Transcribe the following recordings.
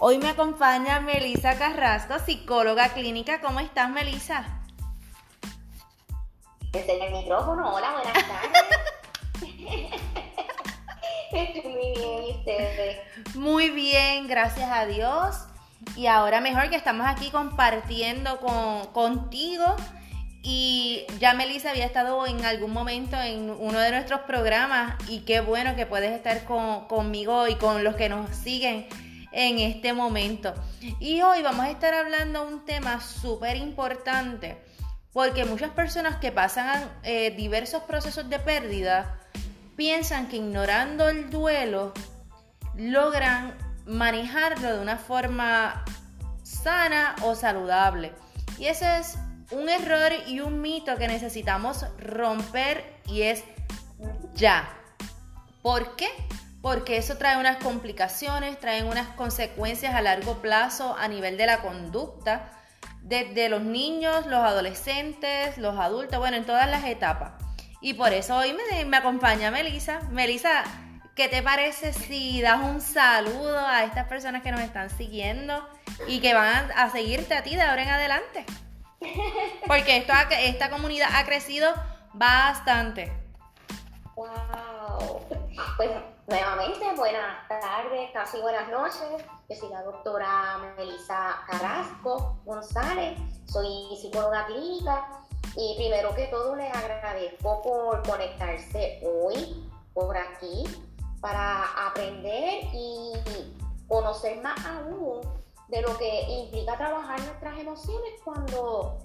Hoy me acompaña Melisa Carrasco, psicóloga clínica. ¿Cómo estás, Melisa? Desde el micrófono, hola, buenas tardes. Estoy muy bien, ¿y ustedes? Muy bien, gracias a Dios. Y ahora mejor que estamos aquí compartiendo con, contigo. Y ya Melissa había estado en algún momento en uno de nuestros programas y qué bueno que puedes estar con, conmigo y con los que nos siguen en este momento. Y hoy vamos a estar hablando un tema súper importante porque muchas personas que pasan eh, diversos procesos de pérdida piensan que ignorando el duelo logran manejarlo de una forma sana o saludable. Y ese es un error y un mito que necesitamos romper y es ya. ¿Por qué? Porque eso trae unas complicaciones, trae unas consecuencias a largo plazo a nivel de la conducta, desde los niños, los adolescentes, los adultos, bueno, en todas las etapas. Y por eso hoy me, acompaña Melisa. Melisa, ¿qué te parece si das un saludo a estas personas que nos están siguiendo y que van a, seguirte a ti de ahora en adelante? Porque esto, esta comunidad ha crecido bastante. ¡Wow! Pues nuevamente, buenas tardes, casi buenas noches. Yo soy la doctora Melissa Carrasco González, soy psicóloga clínica. Y primero que todo les agradezco por conectarse hoy por aquí para aprender y conocer más aún de lo que implica trabajar nuestras emociones cuando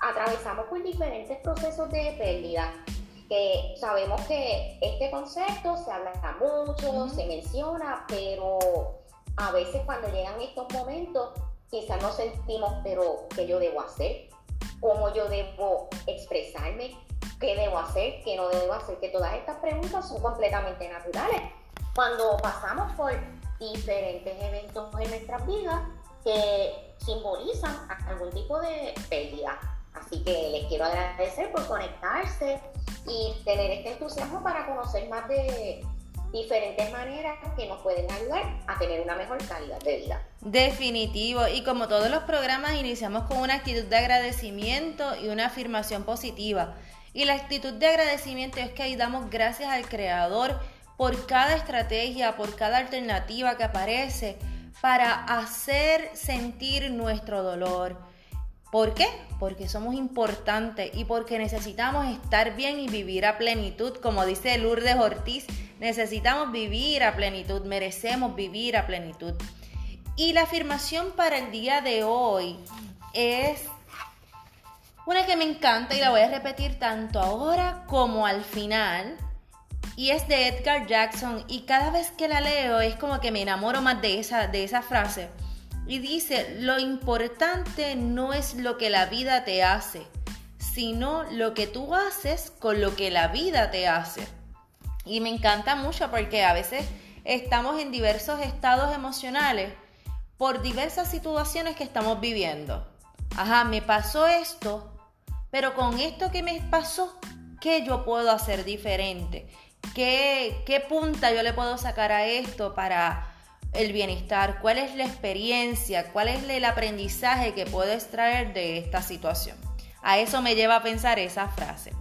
atravesamos por diferentes procesos de pérdida que sabemos que este concepto se habla mucho, se menciona, pero a veces cuando llegan estos momentos quizás no sentimos, pero ¿qué yo debo hacer? ¿Cómo yo debo expresarme? ¿Qué debo hacer? ¿Qué no debo hacer? Que todas estas preguntas son completamente naturales. Cuando pasamos por diferentes eventos en nuestras vidas que simbolizan algún tipo de pérdida. Así que les quiero agradecer por conectarse y tener este entusiasmo para conocer más de diferentes maneras que nos pueden ayudar a tener una mejor calidad de vida. Definitivo, y como todos los programas iniciamos con una actitud de agradecimiento y una afirmación positiva. Y la actitud de agradecimiento es que ahí damos gracias al Creador por cada estrategia, por cada alternativa que aparece para hacer sentir nuestro dolor ¿Por qué? Porque somos importantes y porque necesitamos estar bien y vivir a plenitud. Como dice Lourdes Ortiz, necesitamos vivir a plenitud, merecemos vivir a plenitud. Y la afirmación para el día de hoy es una que me encanta y la voy a repetir tanto ahora como al final. Y es de Edgar Jackson y cada vez que la leo es como que me enamoro más de esa, de esa frase. Y dice, lo importante no es lo que la vida te hace, sino lo que tú haces con lo que la vida te hace. Y me encanta mucho porque a veces estamos en diversos estados emocionales por diversas situaciones que estamos viviendo. Ajá, me pasó esto, pero con esto que me pasó, ¿qué yo puedo hacer diferente? ¿Qué, qué punta yo le puedo sacar a esto para el bienestar, cuál es la experiencia, cuál es el aprendizaje que puedo extraer de esta situación. A eso me lleva a pensar esa frase.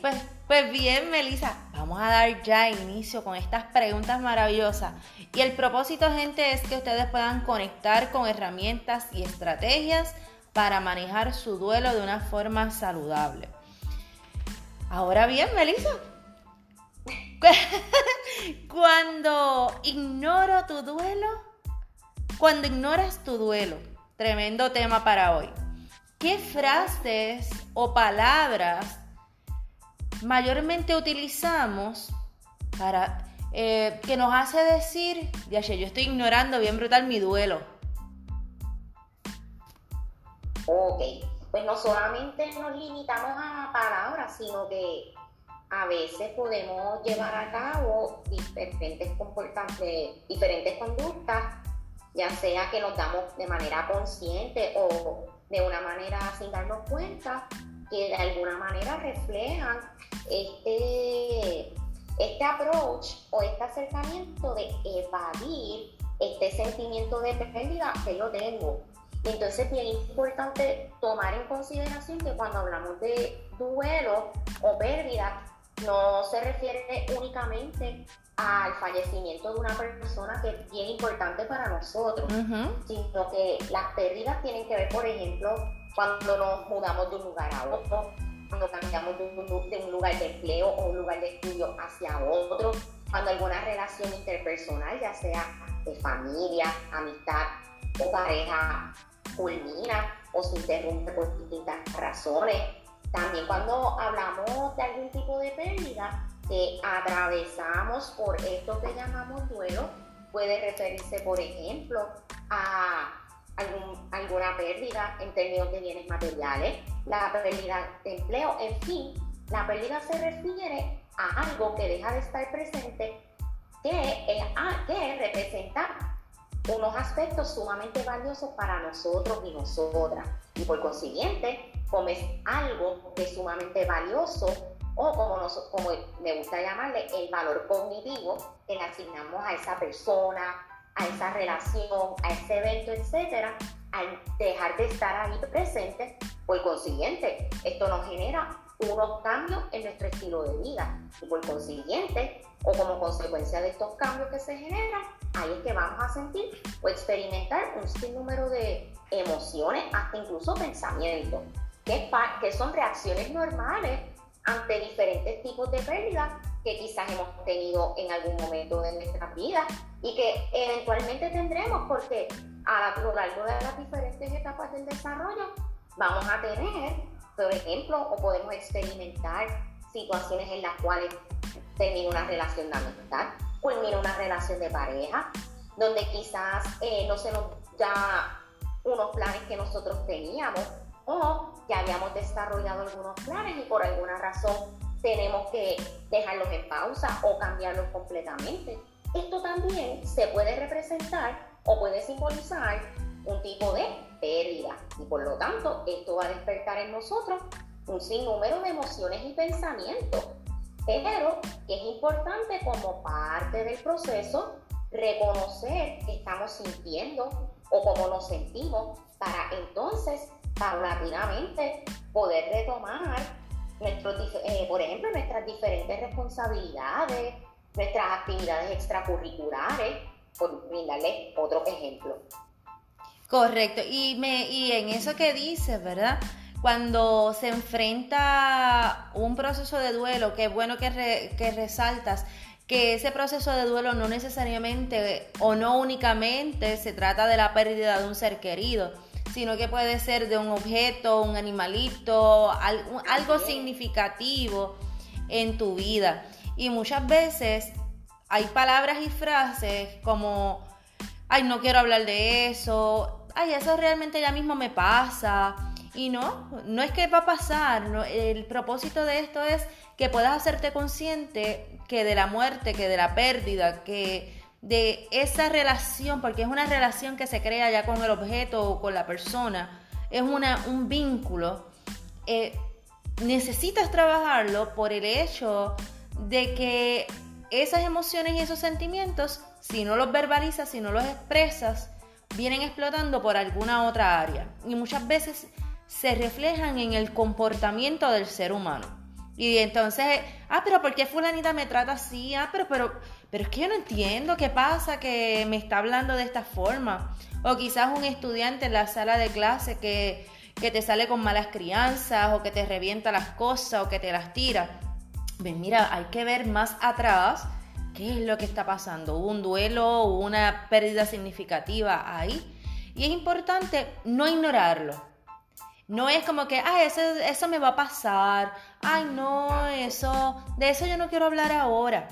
Pues, pues bien, Melissa, vamos a dar ya inicio con estas preguntas maravillosas. Y el propósito, gente, es que ustedes puedan conectar con herramientas y estrategias para manejar su duelo de una forma saludable. Ahora bien, Melissa, cuando ignoro tu duelo, cuando ignoras tu duelo, tremendo tema para hoy. ¿Qué frases o palabras mayormente utilizamos para eh, que nos hace decir, ya yo estoy ignorando bien brutal mi duelo? Ok, pues no solamente nos limitamos a palabras, sino que a veces podemos llevar a cabo diferentes diferentes conductas, ya sea que nos damos de manera consciente o de una manera sin darnos cuenta, que de alguna manera reflejan este, este approach o este acercamiento de evadir este sentimiento de pérdida que yo tengo. Entonces es bien importante tomar en consideración que cuando hablamos de duelo o pérdida, no se refiere únicamente al fallecimiento de una persona que es bien importante para nosotros, sino que las pérdidas tienen que ver, por ejemplo, cuando nos mudamos de un lugar a otro, cuando cambiamos de un, lugar de empleo o un lugar de estudio hacia otro, cuando alguna relación interpersonal, ya sea de familia, amistad o pareja, culmina o se interrumpe por distintas razones. También cuando hablamos de algún tipo de pérdida que atravesamos por esto que llamamos duelo, puede referirse, por ejemplo, a alguna pérdida en términos de bienes materiales, la pérdida de empleo, en fin, la pérdida se refiere a algo que deja de estar presente que, que representa unos aspectos sumamente valiosos para nosotros y nosotras. Y por consiguiente, como es algo que es sumamente valioso, o como, como me gusta llamarle, el valor cognitivo que le asignamos a esa persona, a esa relación, a ese evento, etcétera, al dejar de estar ahí presente, por consiguiente, esto nos genera unos cambios en nuestro estilo de vida. Y por consiguiente, o como consecuencia de estos cambios que se generan, ahí es que vamos a sentir o experimentar un sinnúmero de emociones, hasta incluso pensamientos, que, que son reacciones normales ante diferentes tipos de pérdidas que quizás hemos tenido en algún momento de nuestra vida y que eventualmente tendremos porque a lo largo de las diferentes etapas del desarrollo vamos a tener, por ejemplo, o podemos experimentar situaciones en las cuales termina una relación de amistad, culmina una relación de pareja, donde quizás eh, no se nos da unos planes que nosotros teníamos o que habíamos desarrollado algunos planes y por alguna razón tenemos que dejarlos en pausa o cambiarlos completamente. Esto también se puede representar o puede simbolizar un tipo de pérdida y por lo tanto esto va a despertar en nosotros un sinnúmero de emociones y pensamientos, pero es importante como parte del proceso reconocer que estamos sintiendo o cómo nos sentimos para entonces paulatinamente poder retomar nuestros, eh, por ejemplo, nuestras diferentes responsabilidades, nuestras actividades extracurriculares, por brindarle otro ejemplo. Correcto, y, me, y en eso que dices, ¿verdad? Cuando se enfrenta un proceso de duelo, qué bueno que, que resaltas que ese proceso de duelo no necesariamente o no únicamente se trata de la pérdida de un ser querido, sino que puede ser de un objeto, un animalito, algo, significativo en tu vida. Y muchas veces hay palabras y frases como, ay, no quiero hablar de eso, ay, eso realmente ya mismo me pasa. Y no, no es que va a pasar, el propósito de esto es que puedas hacerte consciente que de la muerte, que de la pérdida, que de esa relación, porque es una relación que se crea ya con el objeto o con la persona, es una, un vínculo, eh, necesitas trabajarlo por el hecho de que esas emociones y esos sentimientos, si no los verbalizas, si no los expresas, vienen explotando por alguna otra área. Y muchas veces se reflejan en el comportamiento del ser humano. Y entonces, ah, pero ¿por qué fulanita me trata así? Ah, pero, pero, pero es que yo no entiendo qué pasa que me está hablando de esta forma. O quizás un estudiante en la sala de clase que, que te sale con malas crianzas o que te revienta las cosas o que te las tira. Ven, mira, hay que ver más atrás qué es lo que está pasando. ¿Hubo un duelo? ¿Hubo una pérdida significativa ahí? Y es importante no ignorarlo no es como que, ay, eso, eso me va a pasar. Ay, no, eso, de eso yo no quiero hablar ahora.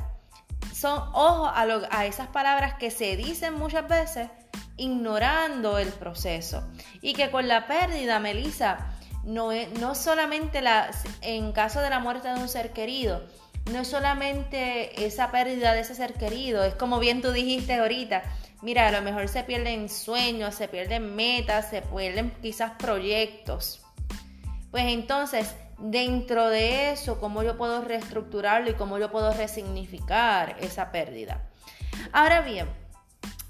Son, ojo a, esas palabras que se dicen muchas veces ignorando el proceso. Y que con la pérdida, Melissa, no, es, no solamente la, en caso de la muerte de un ser querido, no es solamente esa pérdida de ese ser querido, es como bien tú dijiste ahorita, mira, a lo mejor se pierden sueños, se pierden metas, se pierden quizás proyectos. Pues entonces, dentro de eso, ¿cómo yo puedo reestructurarlo y cómo yo puedo resignificar esa pérdida? Ahora bien,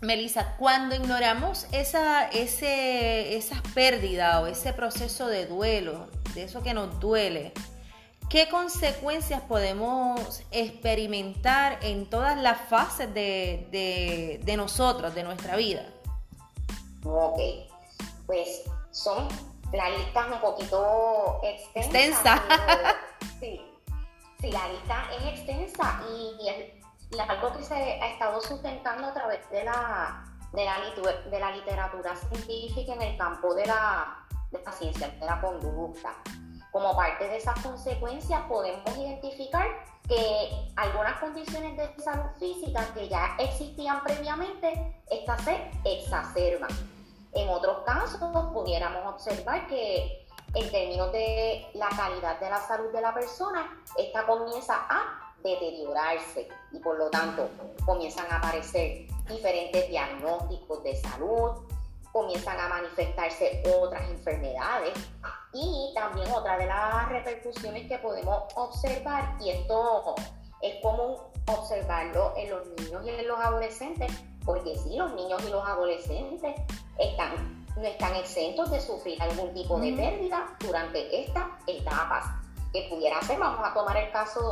Melissa, cuando ignoramos esa, ese, esa pérdida o ese proceso de duelo, de eso que nos duele, ¿qué consecuencias podemos experimentar en todas las fases de, nosotros, de nuestra vida? Ok, pues son las listas un poquito extensas. Extensa. sí, sí, la lista es extensa y es algo que se ha estado sustentando a través de la, de la, de la literatura científica en el campo de la, de la ciencia de la conducta. Como parte de esas consecuencias podemos identificar que algunas condiciones de salud física que ya existían previamente, estas se exacerban. En otros casos pudiéramos observar que en términos de la calidad de la salud de la persona, esta comienza a deteriorarse y por lo tanto comienzan a aparecer diferentes diagnósticos de salud, comienzan a manifestarse otras enfermedades y también otra de las repercusiones que podemos observar, y esto es común observarlo en los niños y en los adolescentes, porque sí, los niños y los adolescentes están, no están exentos de sufrir algún tipo de pérdida durante estas etapas. Que pudiera ser, vamos a tomar el caso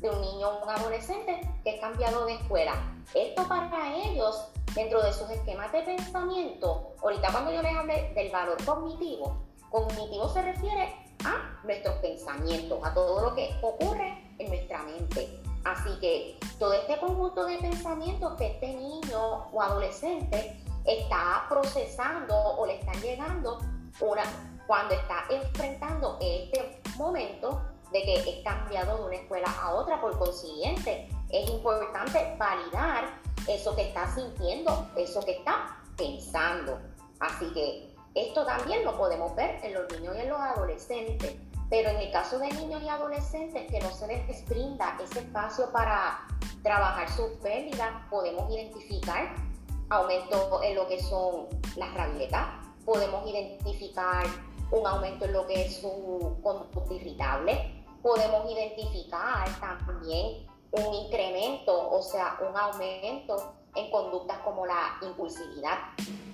de un niño o un adolescente que es cambiado de escuela. Esto para ellos, dentro de sus esquemas de pensamiento, ahorita cuando yo les hablé del valor cognitivo, cognitivo se refiere a nuestros pensamientos, a todo lo que ocurre en nuestra mente. Así que todo este conjunto de pensamientos que este niño o adolescente está procesando o le están llegando una, cuando está enfrentando este momento de que es cambiado de una escuela a otra. Por consiguiente, es importante validar eso que está sintiendo, eso que está pensando. Así que esto también lo podemos ver en los niños y en los adolescentes. Pero en el caso de niños y adolescentes que no se les brinda ese espacio para trabajar sus pérdidas, podemos identificar aumento en lo que son las rabietas, podemos identificar un aumento en lo que es su conducta irritable, podemos identificar también un incremento, o sea, un aumento en conductas como la impulsividad.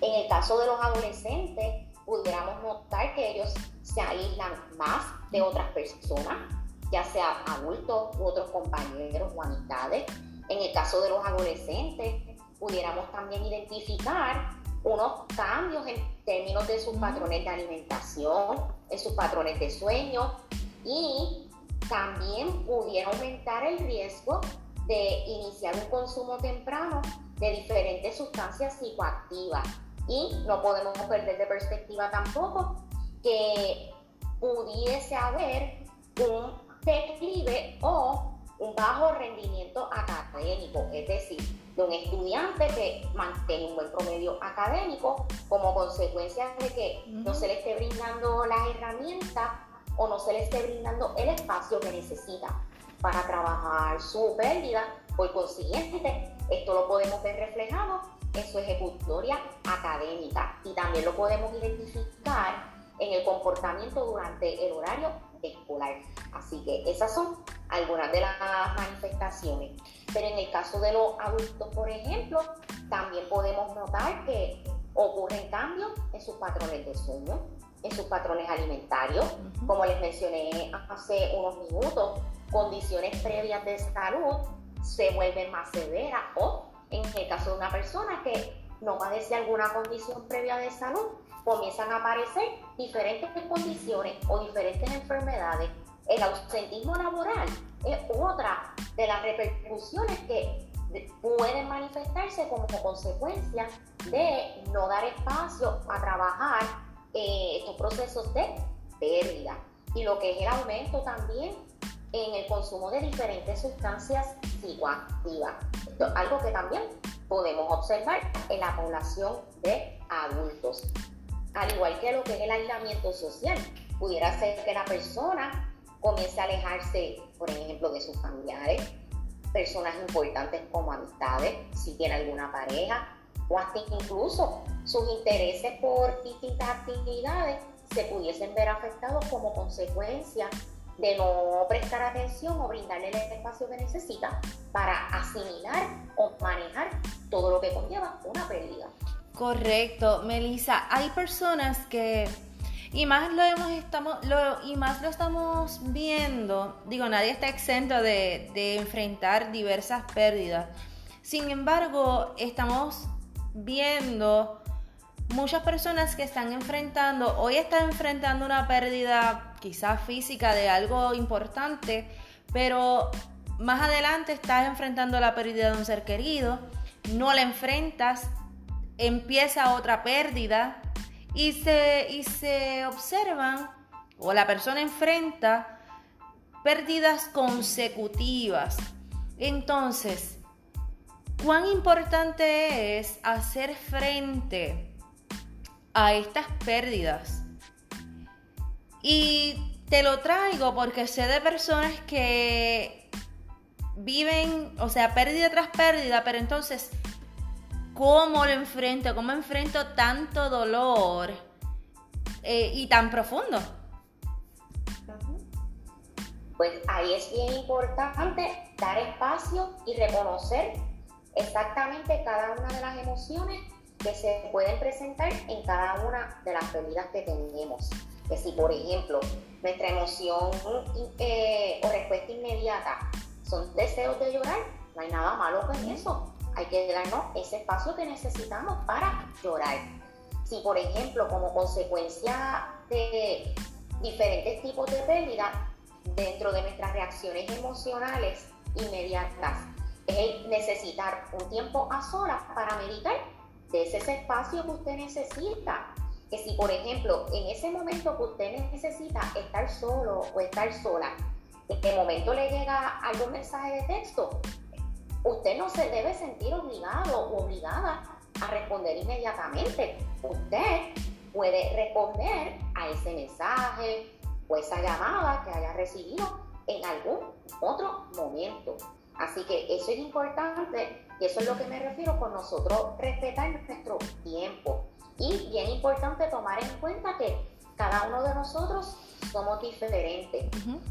En el caso de los adolescentes, pudiéramos notar que ellos se aíslan más de otras personas, ya sea adultos u otros compañeros o amistades. En el caso de los adolescentes, pudiéramos también identificar unos cambios en términos de sus patrones de alimentación, en sus patrones de sueño y también pudiera aumentar el riesgo de iniciar un consumo temprano de diferentes sustancias psicoactivas. Y no podemos perder de perspectiva tampoco que pudiese haber un declive o un bajo rendimiento académico, es decir, de un estudiante que mantiene un buen promedio académico como consecuencia de que no se le esté brindando las herramientas o no se le esté brindando el espacio que necesita para trabajar su pérdida. Por consiguiente, esto lo podemos ver reflejado en su ejecutoria académica y también lo podemos identificar en el comportamiento durante el horario Así que esas son algunas de las manifestaciones. Pero en el caso de los adultos, por ejemplo, también podemos notar que ocurren cambios en sus patrones de sueño, en sus patrones alimentarios. Como les mencioné hace unos minutos, condiciones previas de salud se vuelven más severas o en el caso de una persona que no padece alguna condición previa de salud, comienzan a aparecer diferentes condiciones o diferentes enfermedades. El ausentismo laboral es otra de las repercusiones que pueden manifestarse como consecuencia de no dar espacio a trabajar eh, estos procesos de pérdida y lo que es el aumento también en el consumo de diferentes sustancias psicoactivas. Esto es algo que también podemos observar en la población de adultos. Al igual que lo que es el aislamiento social, pudiera ser que la persona comience a alejarse, por ejemplo, de sus familiares, personas importantes como amistades, si tiene alguna pareja, o hasta incluso sus intereses por distintas actividades se pudiesen ver afectados como consecuencia de no prestar atención o brindarle el espacio que necesita para asimilar o manejar todo lo que conlleva una pérdida. Correcto, Melissa. Hay personas que y más lo hemos estamos lo, y más lo estamos viendo. Digo, nadie está exento de, de enfrentar diversas pérdidas. Sin embargo, estamos viendo muchas personas que están enfrentando, hoy están enfrentando una pérdida quizás física de algo importante, pero más adelante estás enfrentando la pérdida de un ser querido, no la enfrentas, empieza otra pérdida y se, y se observan o la persona enfrenta pérdidas consecutivas. Entonces, ¿cuán importante es hacer frente a estas pérdidas. Y te lo traigo porque sé de personas que viven, o sea, pérdida tras pérdida, pero entonces, ¿cómo lo enfrento? ¿Cómo enfrento tanto dolor eh, y tan profundo? Pues ahí es bien importante dar espacio y reconocer exactamente cada una de las emociones que se pueden presentar en cada una de las pérdidas que tenemos. Que si, por ejemplo, nuestra emoción eh, o respuesta inmediata son deseos de llorar, no hay nada malo con eso. Hay que darnos ese espacio que necesitamos para llorar. Si, por ejemplo, como consecuencia de diferentes tipos de pérdida, dentro de nuestras reacciones emocionales inmediatas, es necesitar un tiempo a solas para meditar, ese espacio que usted necesita. Que si, por ejemplo, en ese momento que usted necesita estar solo o estar sola, en el momento le llega algún mensaje de texto, usted no se debe sentir obligado o obligada a responder inmediatamente. Usted puede responder a ese mensaje o esa llamada que haya recibido en algún otro momento. Así que eso es importante y eso es lo que me refiero con nosotros respetar nuestro tiempo. Y bien importante tomar en cuenta que cada uno de nosotros somos diferentes,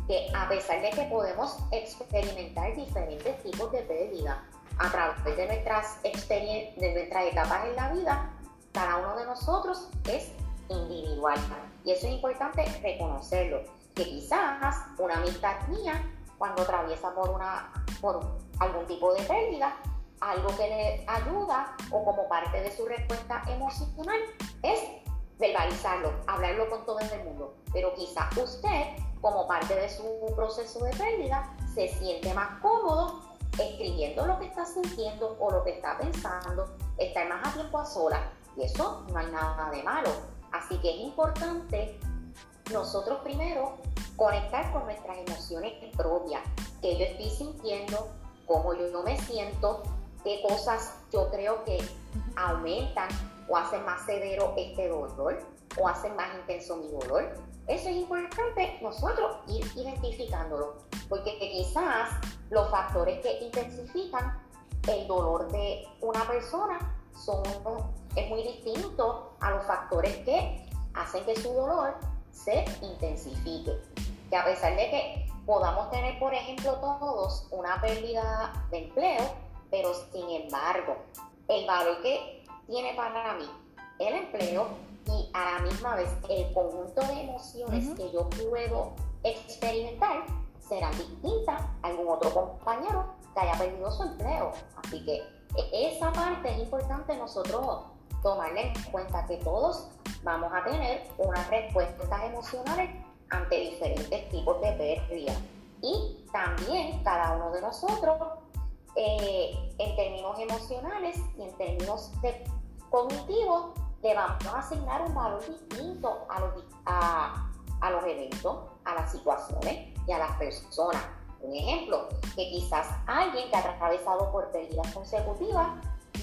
que a pesar de que podemos experimentar diferentes tipos de pérdida a través de nuestras, de nuestras etapas en la vida, cada uno de nosotros es individual. Y eso es importante reconocerlo, que quizás una amistad mía, cuando atraviesa por, una, por algún tipo de pérdida, algo que le ayuda o como parte de su respuesta emocional es verbalizarlo, hablarlo con todo el mundo. Pero quizá usted, como parte de su proceso de pérdida, se siente más cómodo escribiendo lo que está sintiendo o lo que está pensando, estar más a tiempo a solas. Y eso no hay nada de malo. Así que es importante nosotros primero conectar con nuestras emociones propias, que yo estoy sintiendo, cómo yo no me siento, qué cosas yo creo que aumentan o hacen más severo este dolor o hacen más intenso mi dolor. Eso es importante nosotros ir identificándolo, porque quizás los factores que intensifican el dolor de una persona son, es muy distinto a los factores que hacen que su dolor se intensifique. Que a pesar de que podamos tener, por ejemplo, todos una pérdida de empleo, pero sin embargo, el valor que tiene para mí el empleo y a la misma vez el conjunto de emociones que yo puedo experimentar será distinta a algún otro compañero que haya perdido su empleo. Así que esa parte es importante nosotros tomarle en cuenta que todos vamos a tener unas respuestas emocionales ante diferentes tipos de pérdida. Y también cada uno de nosotros eh, en términos emocionales y en términos cognitivos, le vamos a asignar un valor distinto a los, a, a los eventos, a las situaciones y a las personas. Un ejemplo, que quizás alguien que ha atravesado por pérdidas consecutivas,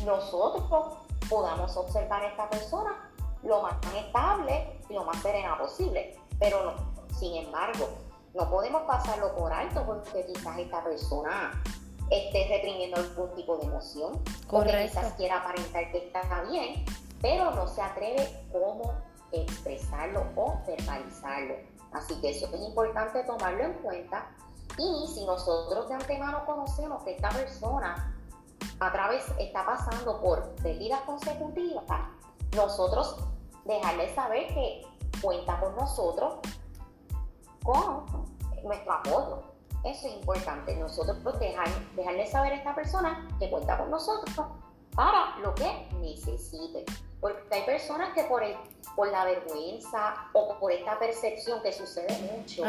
nosotros podamos observar a esta persona lo más estable y lo más serena posible. Pero no, sin embargo, no podemos pasarlo por alto porque quizás esta persona esté reprimiendo algún tipo de emoción, Correcto. quizás quiera aparentar que está bien, pero no se atreve cómo expresarlo o verbalizarlo. Así que eso es importante tomarlo en cuenta. Y si nosotros de antemano conocemos que esta persona a través está pasando por pérdidas consecutivas, nosotros dejarle saber que cuenta con nosotros con nuestro apoyo. Eso es importante. Nosotros dejar, dejarle saber a esta persona que cuenta con nosotros para lo que necesite. Porque hay personas que por, el, por la vergüenza o por esta percepción que sucede mucho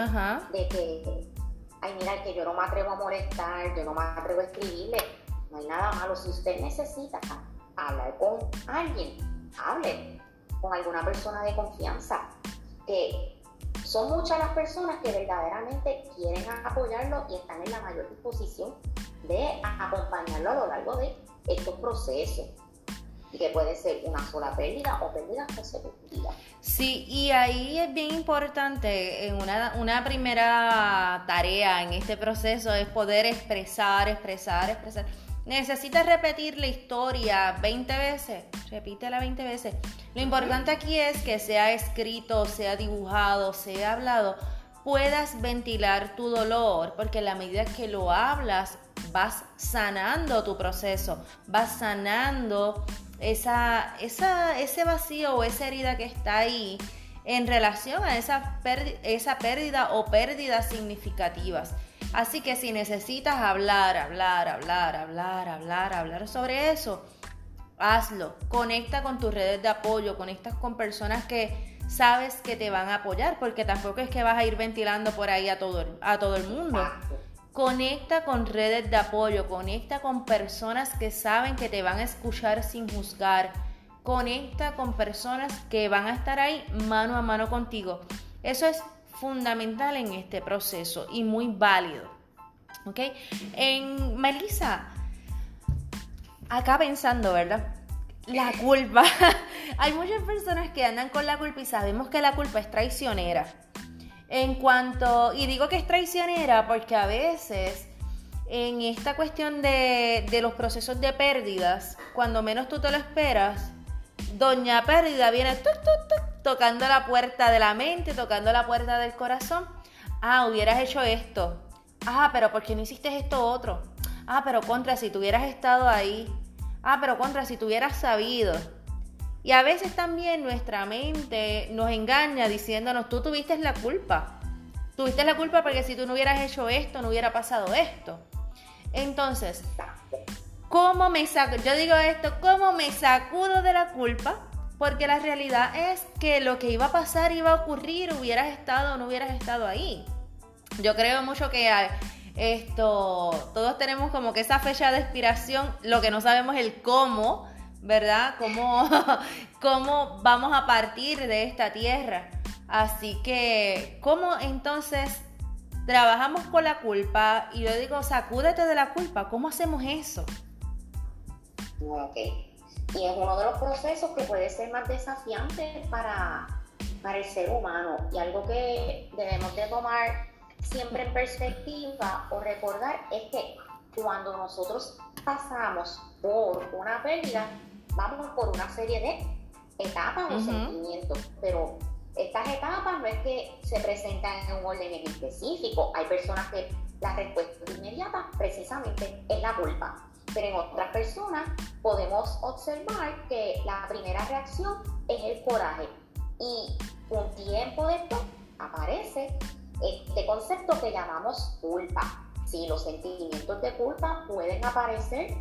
de que, ay, mira, que yo no me atrevo a molestar, yo no me atrevo a escribirle, no hay nada malo. Si usted necesita hablar con alguien, hable con alguna persona de confianza. Que son muchas las personas que verdaderamente quieren apoyarlo y están en la mayor disposición de acompañarlo a lo largo de estos procesos y que puede ser una sola pérdida o pérdidas consecutivas. Sí, y ahí es bien importante, una, una primera tarea en este proceso es poder expresar, expresar, expresar. Necesitas repetir la historia 20 veces, repítela 20 veces. Lo importante aquí es que sea escrito, sea dibujado, sea hablado, puedas ventilar tu dolor, porque a la medida que lo hablas, vas sanando tu proceso, vas sanando esa, esa, ese vacío o esa herida que está ahí en relación a esa, esa pérdida o pérdidas significativas. Así que si necesitas hablar, hablar, hablar, hablar, hablar, hablar sobre eso, hazlo. Conecta con tus redes de apoyo, conecta con personas que sabes que te van a apoyar, porque tampoco es que vas a ir ventilando por ahí a todo, a todo el mundo. Conecta con redes de apoyo, conecta con personas que saben que te van a escuchar sin juzgar. Conecta con personas que van a estar ahí mano a mano contigo. Eso es fundamental en este proceso y muy válido. ¿Ok? En Melissa, acá pensando, ¿verdad? La culpa. Hay muchas personas que andan con la culpa y sabemos que la culpa es traicionera. En cuanto, y digo que es traicionera porque a veces en esta cuestión de, los procesos de pérdidas, cuando menos tú te lo esperas, Doña Pérdida viene tocando la puerta de la mente, tocando la puerta del corazón. Ah, hubieras hecho esto. Ah, pero ¿por qué no hiciste esto otro? Ah, pero contra, si tuvieras estado ahí. Ah, pero contra, si tuvieras sabido. Y a veces también nuestra mente nos engaña diciéndonos, tú tuviste la culpa. Tuviste la culpa porque si tú no hubieras hecho esto, no hubiera pasado esto. Entonces, ¿cómo me saco? Yo digo esto, ¿cómo me sacudo de la culpa? Porque la realidad es que lo que iba a pasar iba a ocurrir, hubieras estado o no hubieras estado ahí. Yo creo mucho que esto, todos tenemos como que esa fecha de expiración, lo que no sabemos es el cómo, ¿verdad? ¿Cómo, cómo vamos a partir de esta tierra? Así que, ¿cómo entonces trabajamos con la culpa? Y yo digo, sacúdete de la culpa. ¿Cómo hacemos eso? Ok. Y es uno de los procesos que puede ser más desafiante para, para el ser humano. Y algo que debemos de tomar siempre en perspectiva o recordar es que cuando nosotros pasamos por una pérdida, vamos por una serie de etapas o sentimientos, pero estas etapas no es que se presentan en un orden específico. Hay personas que la respuesta inmediata precisamente es la culpa, pero en otras personas podemos observar que la primera reacción es el coraje y un tiempo después aparece este concepto que llamamos culpa. Sí, los sentimientos de culpa pueden aparecer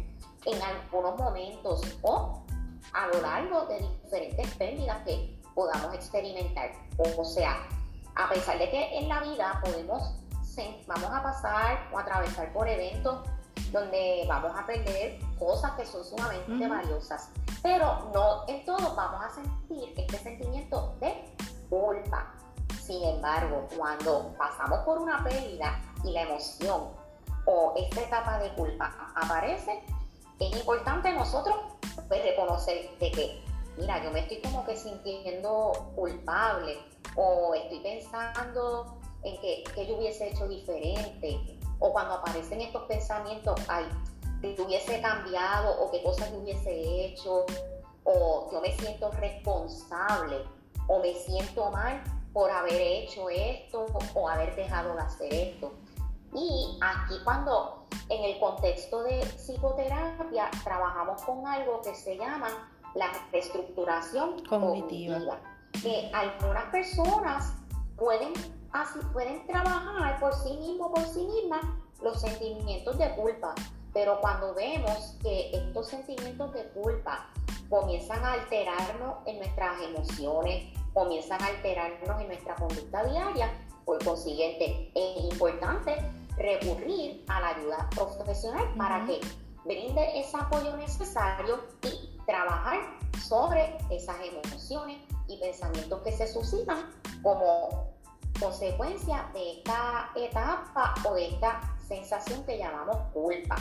en algunos momentos o a lo largo de diferentes pérdidas que podamos experimentar. O sea, a pesar de que en la vida podemos, vamos a pasar o atravesar por eventos donde vamos a perder cosas que son sumamente valiosas, pero no en todo vamos a sentir este sentimiento de culpa. Sin embargo, cuando pasamos por una pérdida y la emoción o esta etapa de culpa aparece, es importante nosotros pues, reconocer de que, mira, yo me estoy como que sintiendo culpable o estoy pensando en que, yo hubiese hecho diferente o cuando aparecen estos pensamientos, ay, que yo hubiese cambiado o qué cosas hubiese hecho o yo me siento responsable o me siento mal por haber hecho esto o haber dejado de hacer esto. Y aquí cuando en el contexto de psicoterapia trabajamos con algo que se llama la reestructuración cognitiva, que algunas personas pueden, así, pueden trabajar por sí mismos, por sí mismas, los sentimientos de culpa. Pero cuando vemos que estos sentimientos de culpa comienzan a alterarnos en nuestras emociones, comienzan a alterarnos en nuestra conducta diaria, por consiguiente es importante recurrir a la ayuda profesional para que brinde ese apoyo necesario y trabajar sobre esas emociones y pensamientos que se suscitan como consecuencia de esta etapa o de esta sensación que llamamos culpa.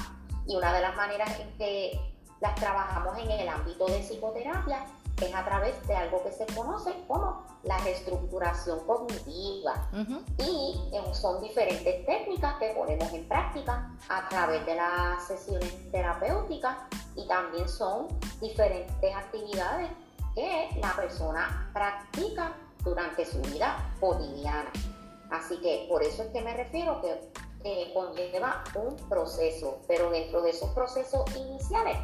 Y una de las maneras en que las trabajamos en el ámbito de psicoterapia es a través de algo que se conoce como la reestructuración cognitiva. Y eh, son diferentes técnicas que ponemos en práctica a través de las sesiones terapéuticas y también son diferentes actividades que la persona practica durante su vida cotidiana. Así que por eso es que me refiero que conlleva un proceso, pero dentro de esos procesos iniciales,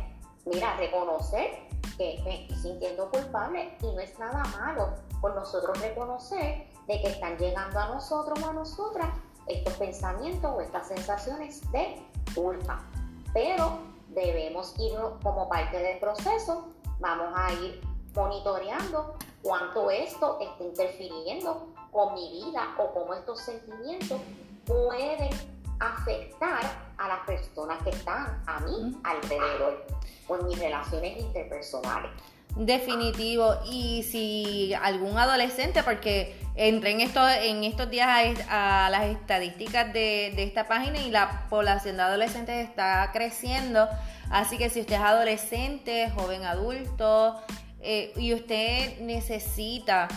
mira, reconocer que me estoy sintiendo culpable y no es nada malo por nosotros reconocer de que están llegando a nosotros o a nosotras estos pensamientos o estas sensaciones de culpa. Pero debemos ir como parte del proceso, vamos a ir monitoreando cuánto esto está interfiriendo con mi vida o cómo estos sentimientos pueden afectar a las personas que están a mí alrededor o en mis relaciones interpersonales. Definitivo. Y si algún adolescente, porque entré en, esto, en estos días a, las estadísticas de, de, esta página y la población de adolescentes está creciendo. Así que si usted es adolescente, joven adulto, eh, y usted necesita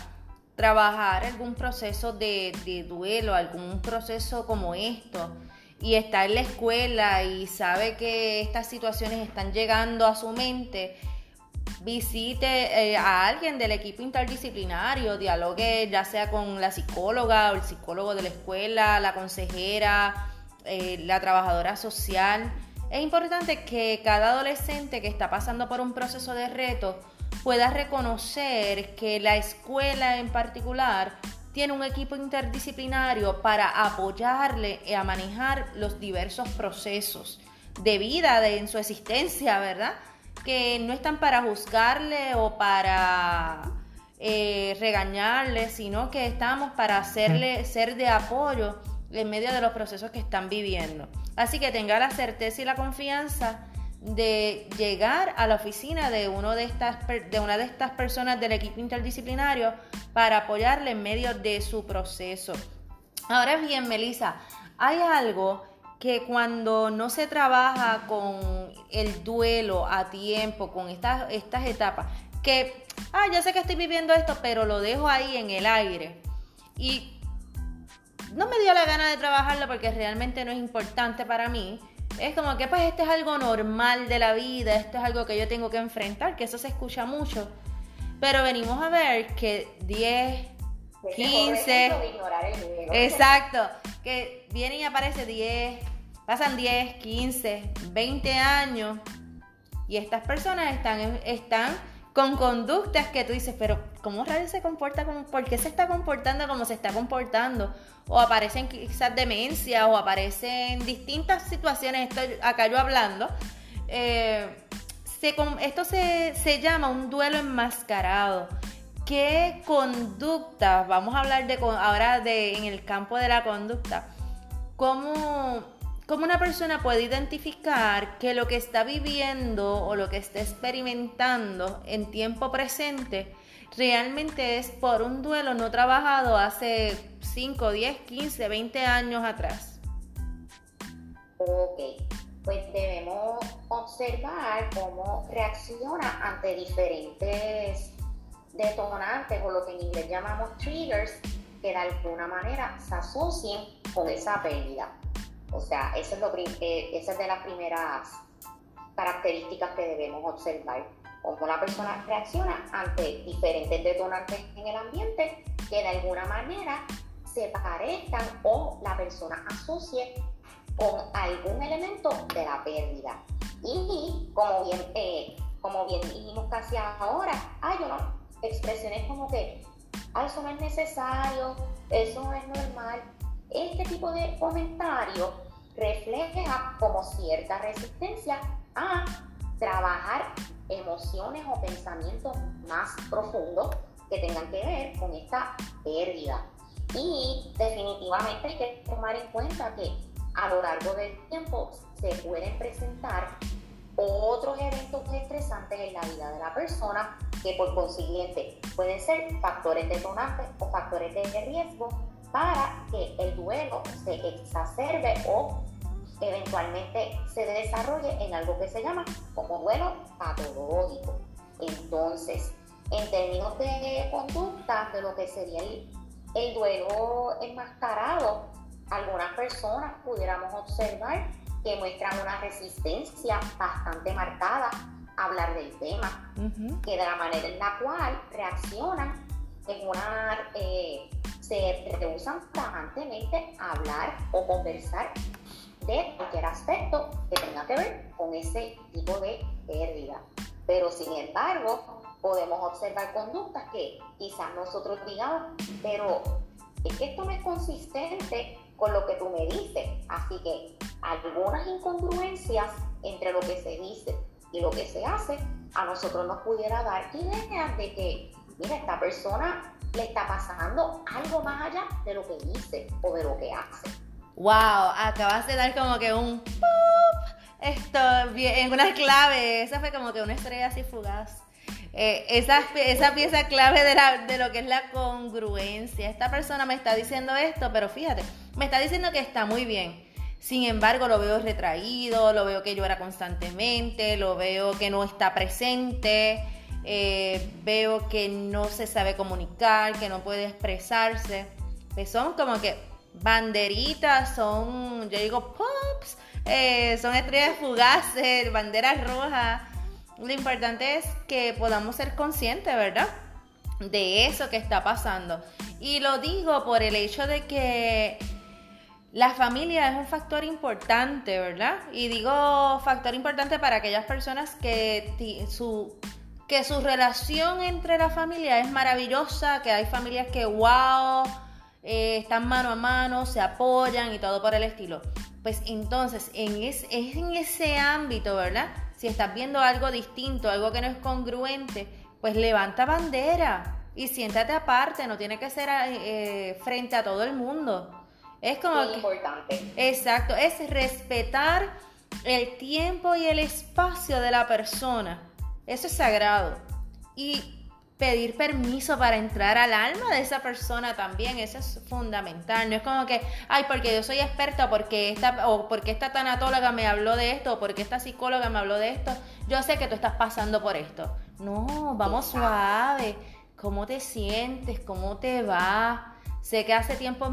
trabajar algún proceso de, duelo, algún proceso como esto, y está en la escuela y sabe que estas situaciones están llegando a su mente, visite eh, a alguien del equipo interdisciplinario, dialogue ya sea con la psicóloga o el psicólogo de la escuela, la consejera, eh, la trabajadora social. Es importante que cada adolescente que está pasando por un proceso de reto pueda reconocer que la escuela en particular tiene un equipo interdisciplinario para apoyarle a manejar los diversos procesos de vida de, en su existencia, ¿verdad? Que no están para juzgarle o para eh, regañarle, sino que estamos para hacerle ser de apoyo en medio de los procesos que están viviendo. Así que tenga la certeza y la confianza de llegar a la oficina de, uno de, estas, de una de estas personas del equipo interdisciplinario para apoyarle en medio de su proceso. Ahora bien, Melissa, hay algo que cuando no se trabaja con el duelo a tiempo, con estas, estas etapas, que, ah, yo sé que estoy viviendo esto, pero lo dejo ahí en el aire. Y no me dio la gana de trabajarlo porque realmente no es importante para mí es como que pues esto es algo normal de la vida, esto es algo que yo tengo que enfrentar, que eso se escucha mucho. Pero venimos a ver que 10, 15... Exacto, que viene y aparece 10, pasan 10, 15, 20 años y estas personas están, están con conductas que tú dices, pero ¿cómo Radio se comporta? Como, ¿Por qué se está comportando como se está comportando? O aparecen quizás demencia o aparecen distintas situaciones, estoy acá yo hablando. Eh, esto se, se llama un duelo enmascarado. ¿Qué conducta? Vamos a hablar de ahora de en el campo de la conducta. ¿Cómo ¿Cómo una persona puede identificar que lo que está viviendo o lo que está experimentando en tiempo presente realmente es por un duelo no trabajado hace 5, 10, 15, 20 años atrás? Ok, pues debemos observar cómo reacciona ante diferentes detonantes o lo que en inglés llamamos triggers que de alguna manera se asocien con esa pérdida. O sea, eso es lo, eh, esa es de las primeras características que debemos observar. Cómo la persona reacciona ante diferentes detonantes en el ambiente que de alguna manera se parezcan o la persona asocie con algún elemento de la pérdida. Y como bien, eh, como bien dijimos casi ahora, hay no, expresiones como que, ah, eso no es necesario, eso no es normal. Este tipo de comentario refleja como cierta resistencia a trabajar emociones o pensamientos más profundos que tengan que ver con esta pérdida. Y definitivamente hay que tomar en cuenta que a lo largo del tiempo se pueden presentar otros eventos estresantes en la vida de la persona que por consiguiente pueden ser factores detonantes o factores de riesgo para que el duelo se exacerbe o eventualmente se desarrolle en algo que se llama como duelo patológico. Entonces, en términos de conducta, de lo que sería el, el duelo enmascarado, algunas personas pudiéramos observar que muestran una resistencia bastante marcada a hablar del tema, que de la manera en la cual reaccionan en una, eh, se rehusan tajantemente a hablar o conversar de cualquier aspecto que tenga que ver con ese tipo de pérdida. Pero sin embargo, podemos observar conductas que quizás nosotros digamos, pero es que esto no es consistente con lo que tú me dices. Así que algunas incongruencias entre lo que se dice y lo que se hace, a nosotros nos pudiera dar ideas de que, mira, esta persona le está pasando algo más allá de lo que dice o de lo que hace. Wow, acabas de dar como que un esto en una clave, esa fue como que una estrella así fugaz. Eh, esa, esa pieza clave de, la, de lo que es la congruencia. Esta persona me está diciendo esto, pero fíjate, me está diciendo que está muy bien. Sin embargo, lo veo retraído, lo veo que llora constantemente, lo veo que no está presente, eh, veo que no se sabe comunicar, que no puede expresarse. Pues son como que banderitas, son, yo digo pops, eh, son estrellas fugaces, banderas rojas. Lo importante es que podamos ser conscientes, ¿verdad? De eso que está pasando. Y lo digo por el hecho de que la familia es un factor importante, ¿verdad? Y digo factor importante para aquellas personas que su, que su relación entre la familia es maravillosa, que hay familias que, wow, eh, están mano a mano, se apoyan y todo por el estilo. Pues entonces, en es, en ese ámbito, ¿verdad? Si estás viendo algo distinto, algo que no es congruente, pues levanta bandera y siéntate aparte, no tiene que ser eh, frente a todo el mundo. Es como importante. Exacto, es respetar el tiempo y el espacio de la persona. Eso es sagrado. Y pedir permiso para entrar al alma de esa persona también, eso es fundamental. No es como que, ay, porque yo soy experta, porque esta, o porque esta tanatóloga me habló de esto, o porque esta psicóloga me habló de esto, yo sé que tú estás pasando por esto. No, vamos suave. ¿Cómo te sientes? ¿Cómo te va? Sé que hace tiempo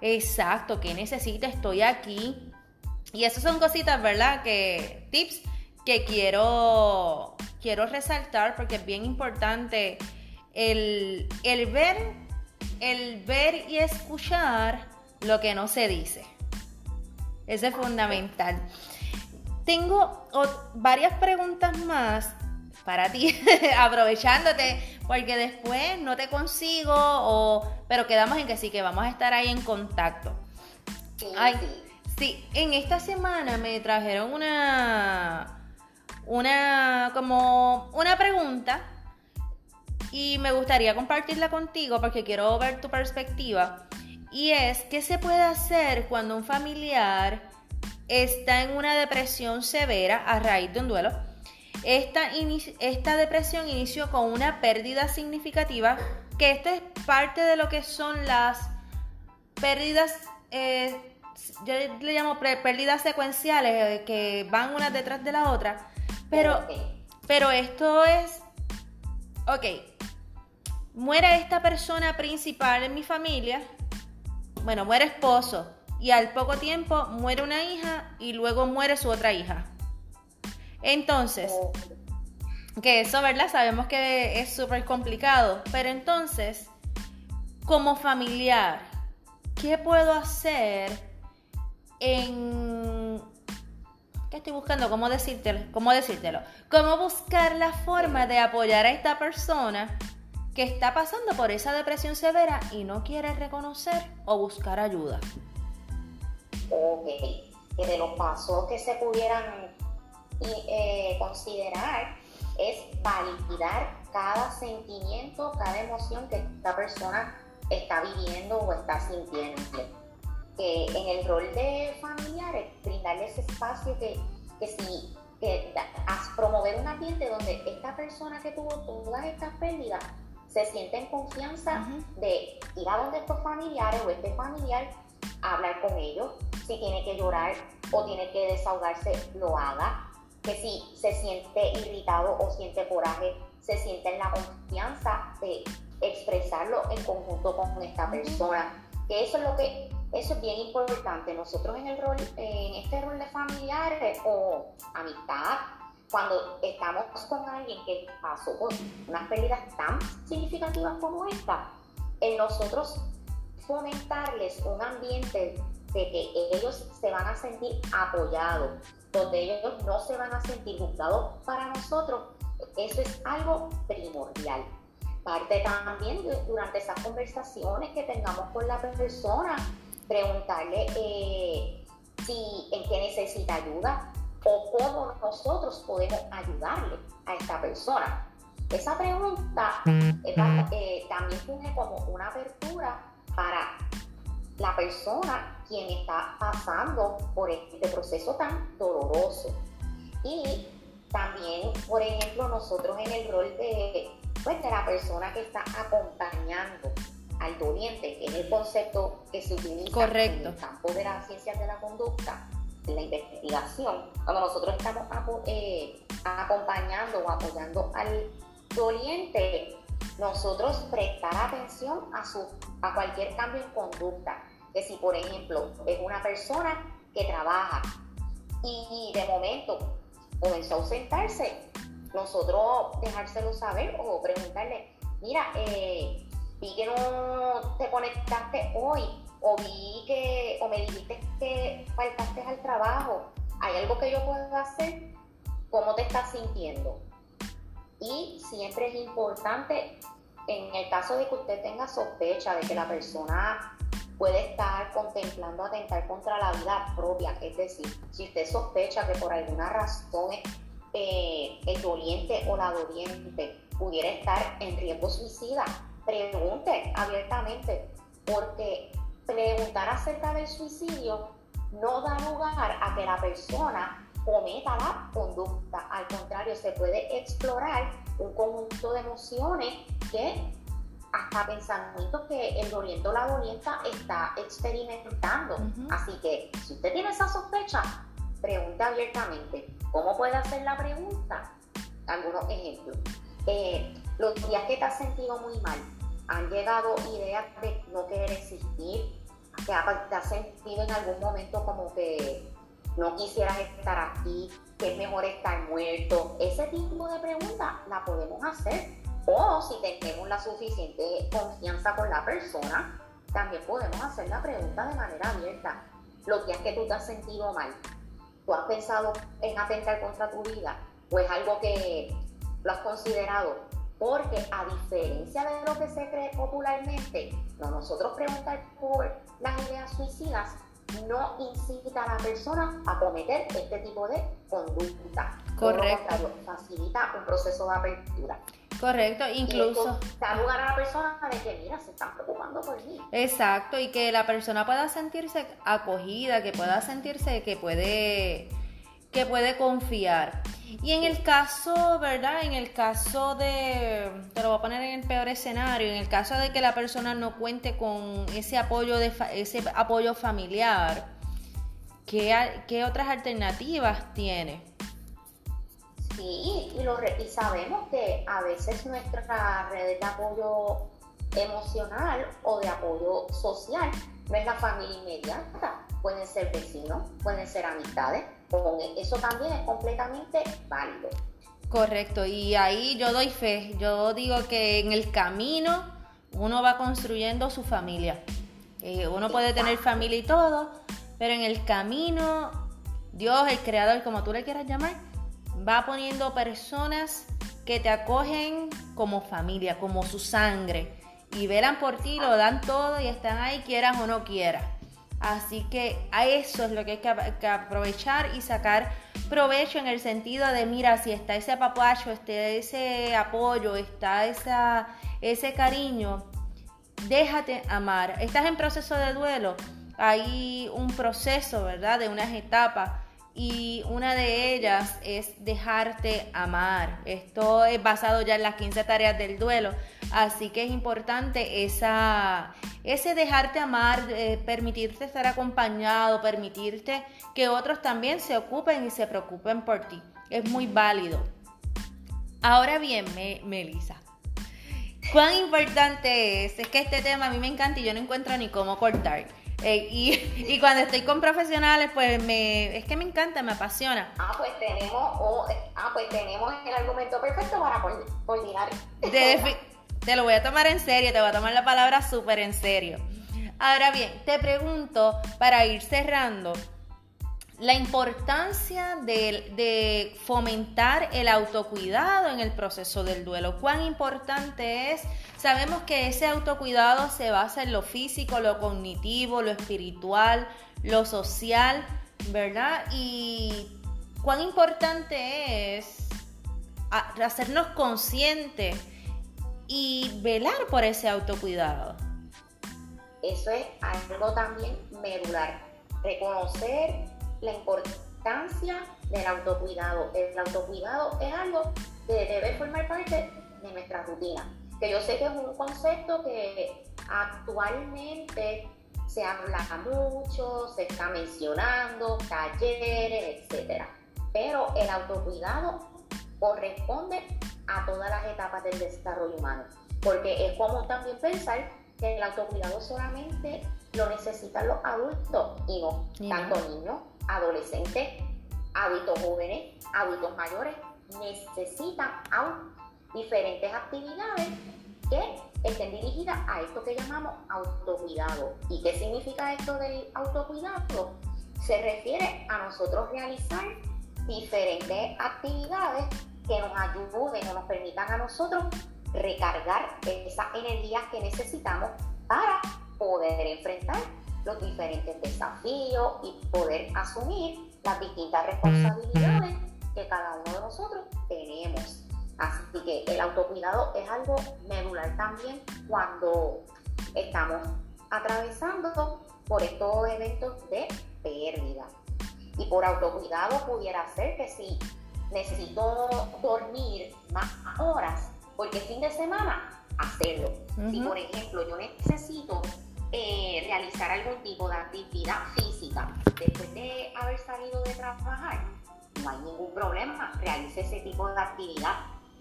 exacto, que necesita, estoy aquí. Y esas son cositas, ¿verdad? Que tips que quiero, quiero resaltar porque es bien importante el, el ver, el ver y escuchar lo que no se dice. Eso es fundamental. Tengo varias preguntas más para ti, aprovechándote, porque después no te consigo, o, pero quedamos en que sí, que vamos a estar ahí en contacto. Ay, sí, en esta semana me trajeron una, una, como una pregunta y me gustaría compartirla contigo porque quiero ver tu perspectiva. Y es, ¿qué se puede hacer cuando un familiar está en una depresión severa a raíz de un duelo? Esta, esta depresión inició con una pérdida significativa, que esto es parte de lo que son las pérdidas, eh, yo le llamo pérdidas secuenciales, eh, que van una detrás de la otra. Pero, pero esto es, ok, muere esta persona principal en mi familia, bueno, muere esposo, y al poco tiempo muere una hija y luego muere su otra hija. Entonces, que eso, ¿verdad? Sabemos que es súper complicado, pero entonces, como familiar, ¿qué puedo hacer en... ¿Qué estoy buscando? ¿Cómo decírtelo? ¿Cómo decírtelo? ¿Cómo buscar la forma de apoyar a esta persona que está pasando por esa depresión severa y no quiere reconocer o buscar ayuda? Ok, que de los pasos que se pudieran eh, considerar es validar cada sentimiento, cada emoción que esta persona está viviendo o está sintiendo. Que en el rol de familiares, brindarle ese espacio que, que si que promover un ambiente donde esta persona que tuvo todas estas pérdidas se siente en confianza de ir a donde estos familiares o este familiar a hablar con ellos, si tiene que llorar o tiene que desahogarse, lo haga, que si se siente irritado o siente coraje, se siente en la confianza de expresarlo en conjunto con esta persona. Que eso es lo que, eso es bien importante. Nosotros en el rol, en este rol de familiares o amistad, cuando estamos con alguien que pasó por unas pérdidas tan significativas como esta, en nosotros fomentarles un ambiente de que ellos se van a sentir apoyados, donde ellos no se van a sentir juzgados para nosotros, eso es algo primordial. Parte también durante esas conversaciones que tengamos con la persona, preguntarle eh, si en qué necesita ayuda o cómo nosotros podemos ayudarle a esta persona. Esa pregunta eh, eh, también tiene como una apertura para la persona quien está pasando por este proceso tan doloroso. Y también, por ejemplo, nosotros en el rol de, pues, de la persona que está acompañando al doliente, que es el concepto que se utiliza en el campo de las ciencias de la conducta, de la investigación, cuando nosotros estamos eh, acompañando o apoyando al doliente, nosotros prestar atención a, su, a cualquier cambio en conducta. Que si, por ejemplo, es una persona que trabaja y de momento comenzó a ausentarse, nosotros dejárselo saber o preguntarle, mira, eh, vi que no te conectaste hoy, o vi que, o me dijiste que faltaste al trabajo, ¿hay algo que yo pueda hacer? ¿Cómo te estás sintiendo? Y siempre es importante, en el caso de que usted tenga sospecha de que la persona puede estar contemplando atentar contra la vida propia, es decir, si usted sospecha que por alguna razón eh, el doliente o la doliente pudiera estar en riesgo suicida, pregunte abiertamente, porque preguntar acerca del suicidio no da lugar a que la persona cometa la conducta. Al contrario, se puede explorar un conjunto de emociones que hasta pensamientos que el doliente o la dolienta está experimentando. Así que si usted tiene esa sospecha, pregunte abiertamente. ¿Cómo puede hacer la pregunta? Algunos ejemplos. Eh, los días que te has sentido muy mal, han llegado ideas de no querer existir, que te has sentido en algún momento como que no quisieras estar aquí, que es mejor estar muerto. Ese tipo de preguntas la podemos hacer. O si tenemos la suficiente confianza con la persona, también podemos hacer la pregunta de manera abierta. Los días que tú te has sentido mal, ¿tú has pensado en atentar contra tu vida? ¿O es algo que lo has considerado? Porque a diferencia de lo que se cree popularmente, no nosotros preguntar por las ideas suicidas no incita a la persona a cometer este tipo de conducta. Correcto. facilita un proceso de apertura. Correcto, incluso. Da lugar a la persona de que, mira, se están preocupando por mí. Exacto, y que la persona pueda sentirse acogida, que pueda sentirse que puede, que puede confiar. Y en el caso, ¿verdad? En el caso de, te lo voy a poner en el peor escenario, en el caso de que la persona no cuente con ese apoyo, de, ese apoyo familiar, ¿qué, ¿qué otras alternativas tiene? Sí, y, lo, y sabemos que a veces nuestra red de apoyo emocional o de apoyo social no es la familia inmediata, pueden ser vecinos, pueden ser amistades, eso también es completamente válido. Correcto, y ahí yo doy fe, yo digo que en el camino uno va construyendo su familia. Eh, uno puede tener familia y todo, pero en el camino, Dios, el creador, como tú le quieras llamar, va poniendo personas que te acogen como familia, como su sangre, y velan por ti, lo dan todo y están ahí, quieras o no quieras. Así que a eso es lo que hay que, aprovechar y sacar provecho en el sentido de, mira, si está ese apapacho, está ese apoyo, está esa, ese cariño, déjate amar. Estás en proceso de duelo, hay un proceso, ¿verdad? De unas etapas y una de ellas es dejarte amar. Esto es basado ya en las 15 tareas del duelo, así que es importante esa, ese dejarte amar, eh, permitirte estar acompañado, permitirte que otros también se ocupen y se preocupen por ti. Es muy válido. Ahora bien, Melissa, cuán importante es, es que este tema a mí me encanta y yo no encuentro ni cómo cortar. Eh, y, cuando estoy con profesionales, pues me, es que me encanta, me apasiona. Ah, pues tenemos, ah, pues tenemos el argumento perfecto para coordinar. te lo voy a tomar en serio, te voy a tomar la palabra súper en serio. Ahora bien, te pregunto, para ir cerrando, la importancia de, fomentar el autocuidado en el proceso del duelo. ¿Cuán importante es? Sabemos que ese autocuidado se basa en lo físico, lo cognitivo, lo espiritual, lo social, ¿verdad? Y cuán importante es hacernos conscientes y velar por ese autocuidado. Eso es algo también medular. Reconocer la importancia del autocuidado. El autocuidado es algo que debe formar parte de nuestra rutina. Que yo sé que es un concepto que actualmente se habla mucho, se está mencionando, talleres, etc. Pero el autocuidado corresponde a todas las etapas del desarrollo humano. Porque es como también pensar que el autocuidado solamente lo necesitan los adultos y no tanto niños adolescentes, adultos jóvenes, adultos mayores, necesitan aún diferentes actividades que estén dirigidas a esto que llamamos autocuidado. ¿Y qué significa esto del autocuidado? Se refiere a nosotros realizar diferentes actividades que nos ayuden o nos permitan a nosotros recargar esas energías que necesitamos para poder enfrentar los diferentes desafíos y poder asumir las distintas responsabilidades que cada uno de nosotros tenemos. Así que el autocuidado es algo medular también cuando estamos atravesando por estos eventos de pérdida. Y por autocuidado pudiera ser que si necesito dormir más horas, porque fin de semana, hacerlo. Si por ejemplo yo necesito eh, realizar algún tipo de actividad física después de haber salido de trabajar, no hay ningún problema, realice ese tipo de actividad.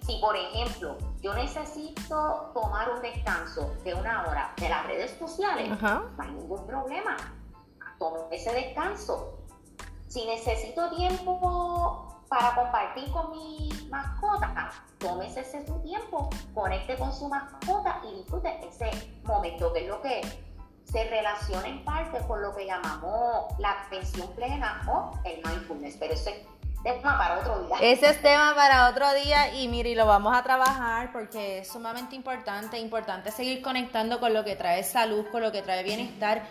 Si, por ejemplo, yo necesito tomar un descanso de una hora de las redes sociales, no hay ningún problema. Tome ese descanso. Si necesito tiempo para compartir con mi mascota, tómese ese tiempo, conecte con su mascota y disfrute ese momento, que es lo que se relaciona en parte con lo que llamamos la atención plena o el mindfulness, pero ese es tema para otro día. Ese es tema para otro día y mire, lo vamos a trabajar porque es sumamente importante, importante seguir conectando con lo que trae salud, con lo que trae bienestar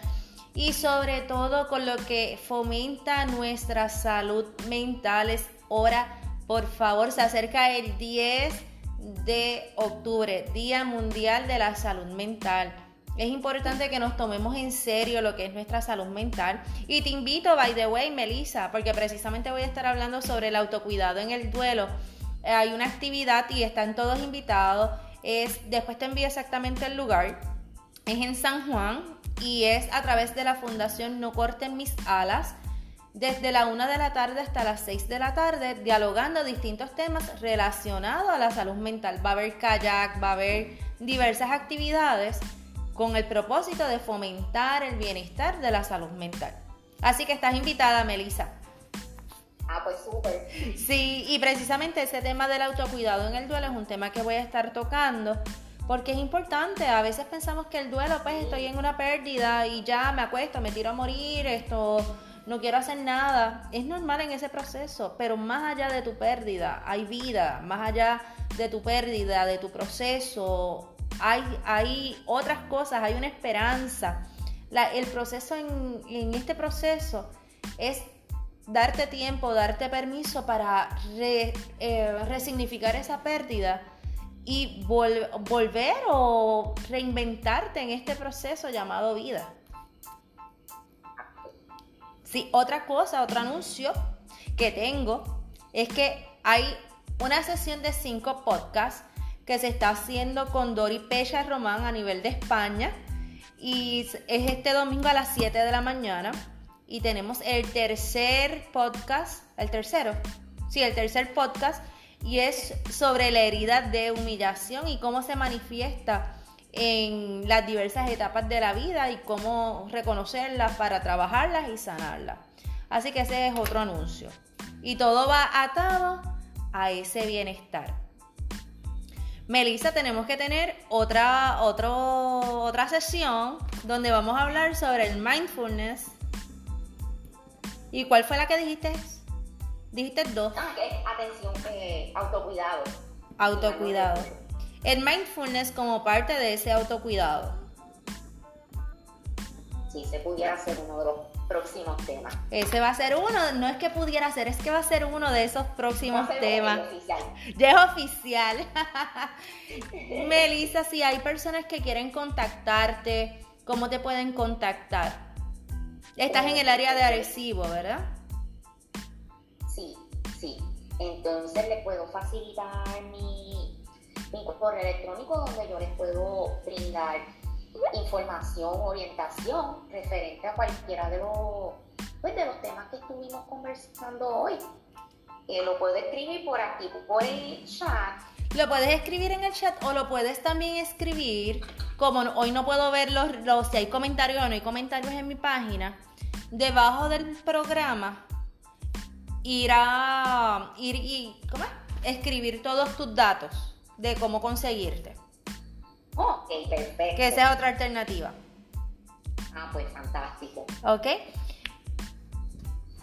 y sobre todo con lo que fomenta nuestra salud mental. Es hora, por favor, se acerca el 10 de octubre, Día Mundial de la Salud Mental. Es importante que nos tomemos en serio lo que es nuestra salud mental. Y te invito, by the way, Melissa, porque precisamente voy a estar hablando sobre el autocuidado en el duelo. Eh, hay una actividad y están todos invitados. Es, después te envío exactamente el lugar. Es en San Juan y es a través de la Fundación No Corten Mis Alas. Desde la 1 de la tarde hasta las 6 de la tarde, dialogando distintos temas relacionados a la salud mental. Va a haber kayak, va a haber diversas actividades con el propósito de fomentar el bienestar de la salud mental. Así que estás invitada, Melissa. Ah, pues súper. Sí, y precisamente ese tema del autocuidado en el duelo es un tema que voy a estar tocando porque es importante. A veces pensamos que el duelo, pues estoy en una pérdida y ya me acuesto, me tiro a morir, esto no quiero hacer nada. Es normal en ese proceso, pero más allá de tu pérdida, hay vida, más allá de tu pérdida, de tu proceso, hay, hay otras cosas, hay una esperanza. el proceso en, este proceso es darte tiempo, darte permiso para eh, resignificar esa pérdida y volver o reinventarte en este proceso llamado vida. Sí, otra cosa, otro anuncio que tengo es que hay una sesión de cinco podcasts que se está haciendo con Dori Pecha Román a nivel de España y es este domingo a las 7 de la mañana y tenemos el tercer podcast, el tercero, sí, el tercer podcast y es sobre la herida de humillación y cómo se manifiesta en las diversas etapas de la vida y cómo reconocerlas para trabajarlas y sanarlas. Así que ese es otro anuncio. Y todo va atado a ese bienestar. Melissa, tenemos que tener otra, otra sesión donde vamos a hablar sobre el mindfulness. ¿Y cuál fue la que dijiste? Dijiste dos. Ah, atención, eh, autocuidado. Autocuidado. El mindfulness como parte de ese autocuidado. Sí, se pudiera ser uno de los próximos temas. Ese va a ser uno, no es que pudiera ser, es que va a ser uno de esos próximos temas. Oficial. Ya es oficial. Melissa, si hay personas que quieren contactarte, ¿cómo te pueden contactar? Estás en el área de Arecibo, ¿verdad? Sí, sí. Entonces le puedo facilitar mi, mi correo electrónico donde yo les puedo brindar información, orientación referente a cualquiera de los, pues, de los temas que estuvimos conversando hoy. Eh, lo puedo escribir por aquí, por el chat. Lo puedes escribir en el chat o lo puedes también escribir, como hoy no puedo ver los, los si hay comentarios o no hay comentarios en mi página, debajo del programa ir a ir y ¿cómo escribir todos tus datos de cómo conseguirte. Ok, perfecto. Que sea otra alternativa. Ah, pues fantástico. Ok.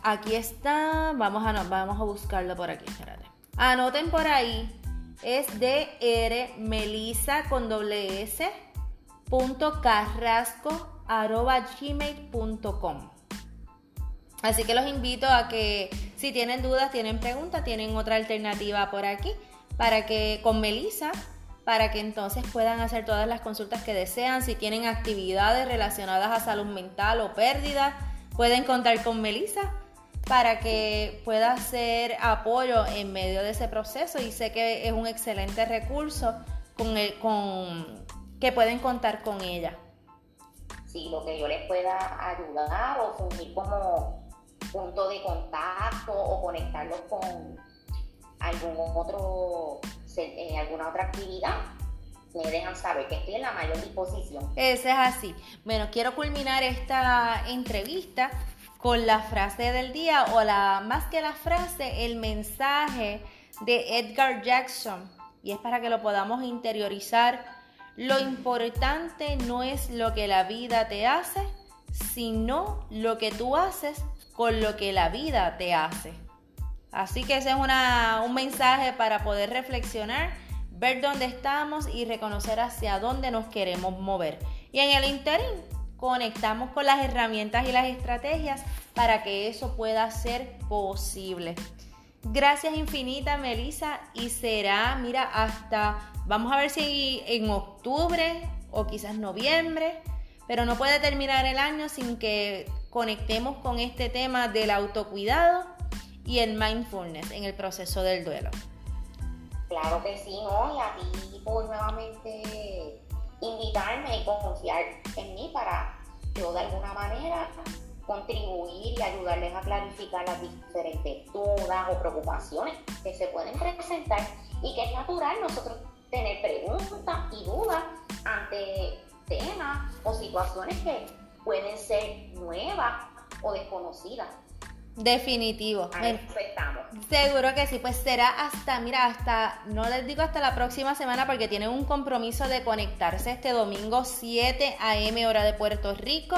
Aquí está. Vamos a, vamos a buscarlo por aquí. Espérate. Anoten por ahí. Es de R Melisa con doble S punto carrasco arroba gmail.com. Así que los invito a que si tienen dudas, tienen preguntas, tienen otra alternativa por aquí para que con Melisa para que entonces puedan hacer todas las consultas que desean. Si tienen actividades relacionadas a salud mental o pérdida, pueden contar con Melissa para que pueda hacer apoyo en medio de ese proceso y sé que es un excelente recurso con el, con, que pueden contar con ella. Sí, lo que yo les pueda ayudar o fungir como punto de contacto o conectarlos con algún otro en alguna otra actividad, me dejan saber que estoy en la mayor disposición. Ese es así. Bueno, quiero culminar esta entrevista con la frase del día o la más que la frase, el mensaje de Edgar Jackson y es para que lo podamos interiorizar. Lo importante no es lo que la vida te hace, sino lo que tú haces con lo que la vida te hace. Así que ese es un mensaje para poder reflexionar, ver dónde estamos y reconocer hacia dónde nos queremos mover. Y en el interín conectamos con las herramientas y las estrategias para que eso pueda ser posible. Gracias infinita, Melissa. Y será, mira, hasta, vamos a ver si en octubre o quizás noviembre, pero no puede terminar el año sin que conectemos con este tema del autocuidado y el mindfulness en el proceso del duelo. Claro que sí, ¿no? Y a ti por nuevamente invitarme y confiar en mí para yo de alguna manera contribuir y ayudarles a clarificar las diferentes dudas o preocupaciones que se pueden presentar y que es natural nosotros tener preguntas y dudas ante temas o situaciones que pueden ser nuevas o desconocidas Definitivo. A eso estamos. Seguro que sí, pues será hasta, mira, hasta, no les digo hasta la próxima semana porque tienen un compromiso de conectarse este domingo 7 a.m. hora de Puerto Rico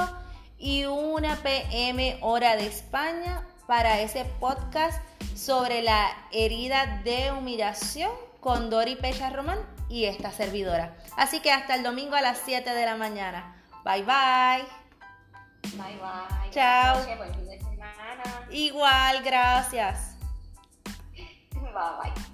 y 1 p.m. hora de España para ese podcast sobre la herida de humillación con Dori Pecha Román y esta servidora. Así que hasta el domingo a las 7 de la mañana. Bye bye. Bye bye. Chao. Igual, gracias. Bye bye.